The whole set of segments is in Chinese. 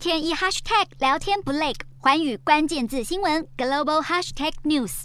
天一 hashtag 聊天不累，环宇关键字新闻 global hashtag news。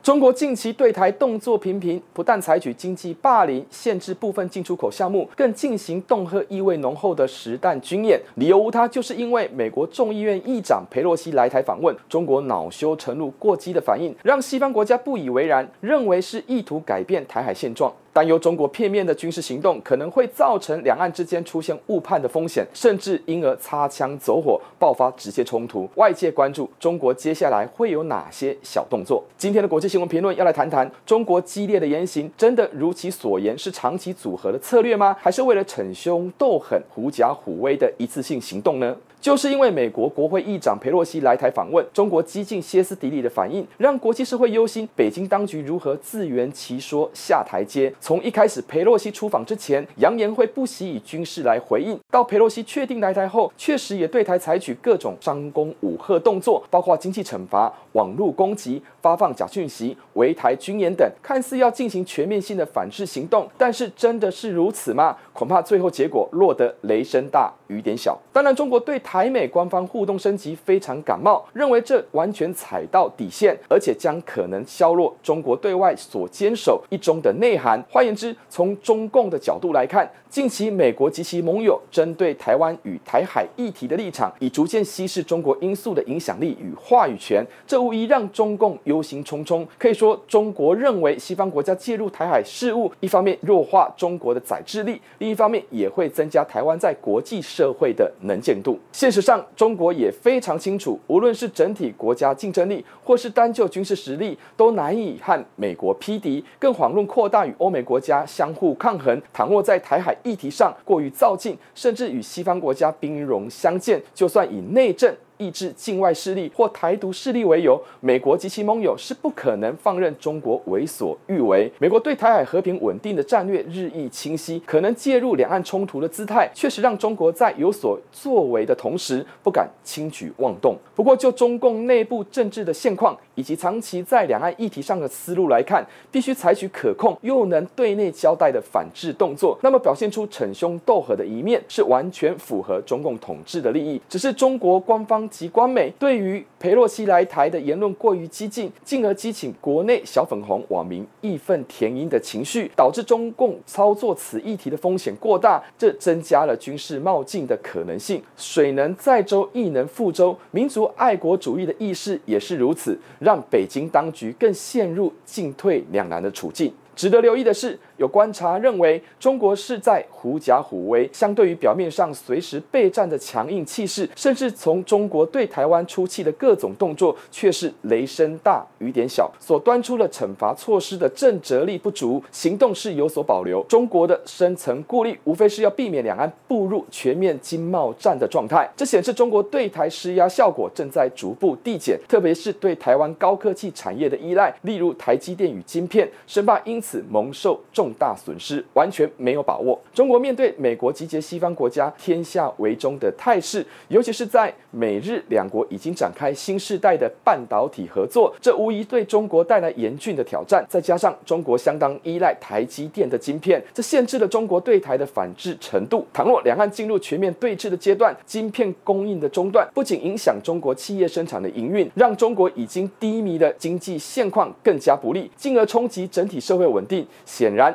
中国近期对台动作频频，不但采取经济霸凌，限制部分进出口项目，更进行恫吓意味浓厚的实弹军演。理由无他，就是因为美国众议院议长裴洛西来台访问，中国恼羞成怒过激的反应，让西方国家不以为然，认为是意图改变台海现状。担忧中国片面的军事行动可能会造成两岸之间出现误判的风险，甚至因而擦枪走火，爆发直接冲突。外界关注中国接下来会有哪些小动作？今天的国际新闻评论要来谈谈中国激烈的言行，真的如其所言是长期组合的策略吗？还是为了逞凶斗狠、狐假虎威的一次性行动呢？就是因为美国国会议长佩洛西来台访问，中国激进歇斯底里的反应，让国际社会忧心北京当局如何自圆其说下台阶。从一开始佩洛西出访之前，扬言会不惜以军事来回应，到佩洛西确定来台后，确实也对台采取各种张弓武吓动作，包括经济惩罚、网络攻击、发放假讯息、围台军演等，看似要进行全面性的反制行动。但是真的是如此吗？恐怕最后结果落得雷声大雨点小。当然，中国对台美官方互动升级非常感冒，认为这完全踩到底线，而且将可能削弱中国对外所坚守一中的内涵。换言之，从中共的角度来看，近期美国及其盟友针对台湾与台海议题的立场，已逐渐稀释中国因素的影响力与话语权，这无疑让中共忧心忡忡。可以说，中国认为西方国家介入台海事务，一方面弱化中国的宰制力，一方面也会增加台湾在国际社会的能见度。现实上，中国也非常清楚，无论是整体国家竞争力，或是单就军事实力，都难以和美国匹敌，更遑论扩大与欧美国家相互抗衡。倘若在台海议题上过于躁进，甚至与西方国家兵戎相见，就算以内政，抑制境外势力或台独势力为由，美国及其盟友是不可能放任中国为所欲为。美国对台海和平稳定的战略日益清晰，可能介入两岸冲突的姿态，确实让中国在有所作为的同时，不敢轻举妄动。不过，就中共内部政治的现况以及长期在两岸议题上的思路来看，必须采取可控又能对内交代的反制动作。那么，表现出逞凶斗狠的一面，是完全符合中共统治的利益。只是中国官方。及官媒对于裴洛西来台的言论过于激进，进而激起国内小粉红网民义愤填膺的情绪，导致中共操作此议题的风险过大，这增加了军事冒进的可能性。水能载舟，亦能覆舟，民族爱国主义的意识也是如此，让让北京当局更陷入进退两难的处境。值得留意的是，有观察认为，中国是在狐假虎威。相对于表面上随时备战的强硬气势，甚至从中国对台湾出气的各种动作，却是雷声大雨点小。所端出的惩罚措施的震慑力不足，行动是有所保留。中国的深层顾虑，无非是要避免两岸步入全面经贸战的状态。这显示中国对台施压效果正在逐步递减，特别是对台湾高科技产业的依赖，例如台积电与晶片，生怕因此。此蒙受重大损失，完全没有把握。中国面对美国集结西方国家天下为中的态势，尤其是在美日两国已经展开新世代的半导体合作，这无疑对中国带来严峻的挑战。再加上中国相当依赖台积电的晶片，这限制了中国对台的反制程度。倘若两岸进入全面对峙的阶段，晶片供应的中断，不仅影响中国企业生产的营运，让中国已经低迷的经济现况更加不利，进而冲击整体社会稳定，显然，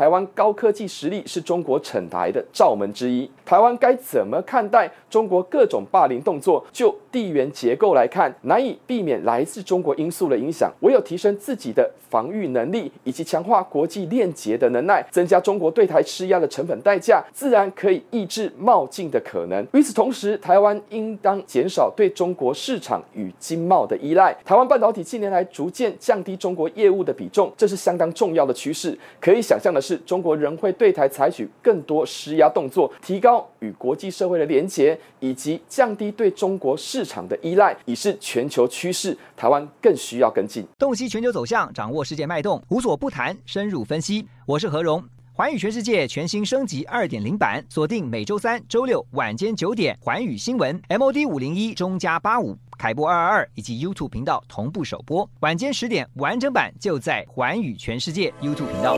台湾高科技实力是中国逞台的罩门之一。台湾该怎么看待中国各种霸凌动作？就地缘结构来看，难以避免来自中国因素的影响。唯有提升自己的防御能力，以及强化国际链接的能耐，增加中国对台施压的成本代价，自然可以抑制冒进的可能。与此同时，台湾应当减少对中国市场与经贸的依赖。台湾半导体近年来逐渐降低中国业务的比重，这是相当重要的趋势。可以想象的是。是中国仍会对台采取更多施压动作，提高与国际社会的连结，以及降低对中国市场的依赖，已是全球趋势。台湾更需要跟进。洞悉全球走向，掌握世界脉动，无所不谈，深入分析。我是何荣，环宇全世界全新升级二点零版，锁定每周三、周六晚间九点，环宇新闻 MOD 五零一中加八五凯播二二二以及 YouTube 频道同步首播，晚间十点完整版就在环宇全世界 YouTube 频道。